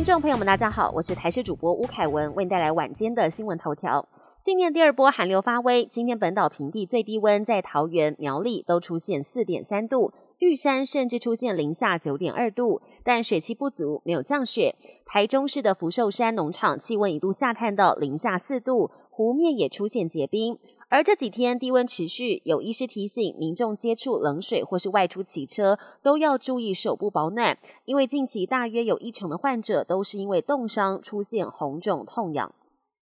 听众朋友们，大家好，我是台视主播吴凯文，为您带来晚间的新闻头条。今年第二波寒流发威，今天本岛平地最低温在桃园、苗栗都出现四点三度，玉山甚至出现零下九点二度，但水汽不足，没有降雪。台中市的福寿山农场气温一度下探到零下四度，湖面也出现结冰。而这几天低温持续，有医师提醒民众接触冷水或是外出骑车都要注意手部保暖，因为近期大约有一成的患者都是因为冻伤出现红肿痛痒。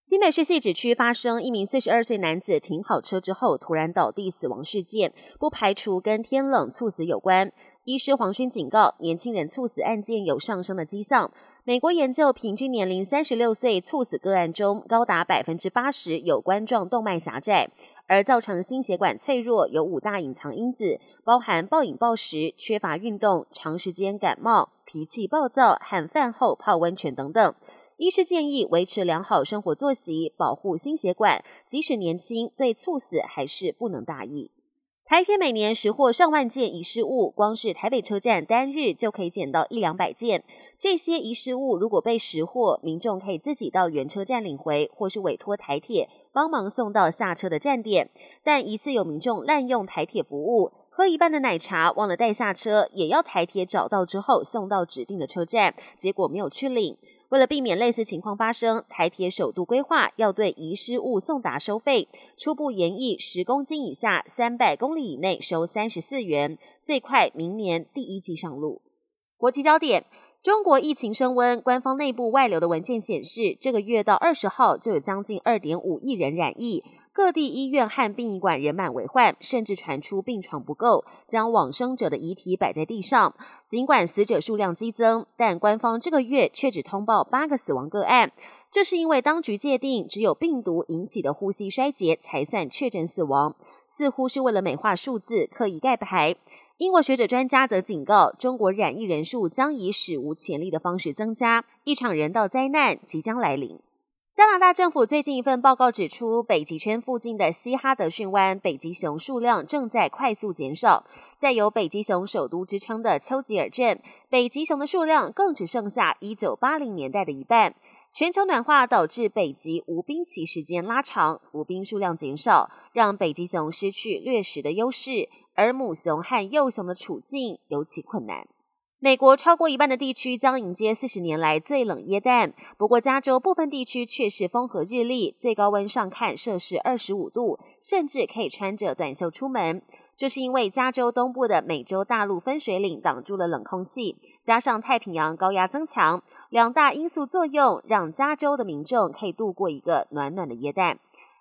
新北市汐止区发生一名四十二岁男子停好车之后突然倒地死亡事件，不排除跟天冷猝死有关。医师黄勋警告，年轻人猝死案件有上升的迹象。美国研究平均年龄三十六岁猝死个案中，高达百分之八十有冠状动脉狭窄，而造成心血管脆弱有五大隐藏因子，包含暴饮暴食、缺乏运动、长时间感冒、脾气暴躁和饭后泡温泉等等。医师建议维持良好生活作息，保护心血管，即使年轻，对猝死还是不能大意。台铁每年拾获上万件遗失物，光是台北车站单日就可以捡到一两百件。这些遗失物如果被拾获，民众可以自己到原车站领回，或是委托台铁帮忙送到下车的站点。但疑似有民众滥用台铁服务，喝一半的奶茶忘了带下车，也要台铁找到之后送到指定的车站，结果没有去领。为了避免类似情况发生，台铁首度规划要对遗失物送达收费，初步研议十公斤以下、三百公里以内收三十四元，最快明年第一季上路。国际焦点。中国疫情升温，官方内部外流的文件显示，这个月到二十号就有将近二点五亿人染疫，各地医院和殡仪馆人满为患，甚至传出病床不够，将往生者的遗体摆在地上。尽管死者数量激增，但官方这个月却只通报八个死亡个案，这是因为当局界定只有病毒引起的呼吸衰竭才算确诊死亡，似乎是为了美化数字，刻意盖牌。英国学者专家则警告，中国染疫人数将以史无前例的方式增加，一场人道灾难即将来临。加拿大政府最近一份报告指出，北极圈附近的西哈德逊湾北极熊数量正在快速减少，在有“北极熊首都”之称的丘吉尔镇，北极熊的数量更只剩下一九八零年代的一半。全球暖化导致北极无冰期时间拉长，浮冰数量减少，让北极熊失去掠食的优势。而母熊和幼熊的处境尤其困难。美国超过一半的地区将迎接四十年来最冷耶诞，不过加州部分地区却是风和日丽，最高温上看摄氏二十五度，甚至可以穿着短袖出门。这是因为加州东部的美洲大陆分水岭挡住了冷空气，加上太平洋高压增强，两大因素作用，让加州的民众可以度过一个暖暖的耶诞。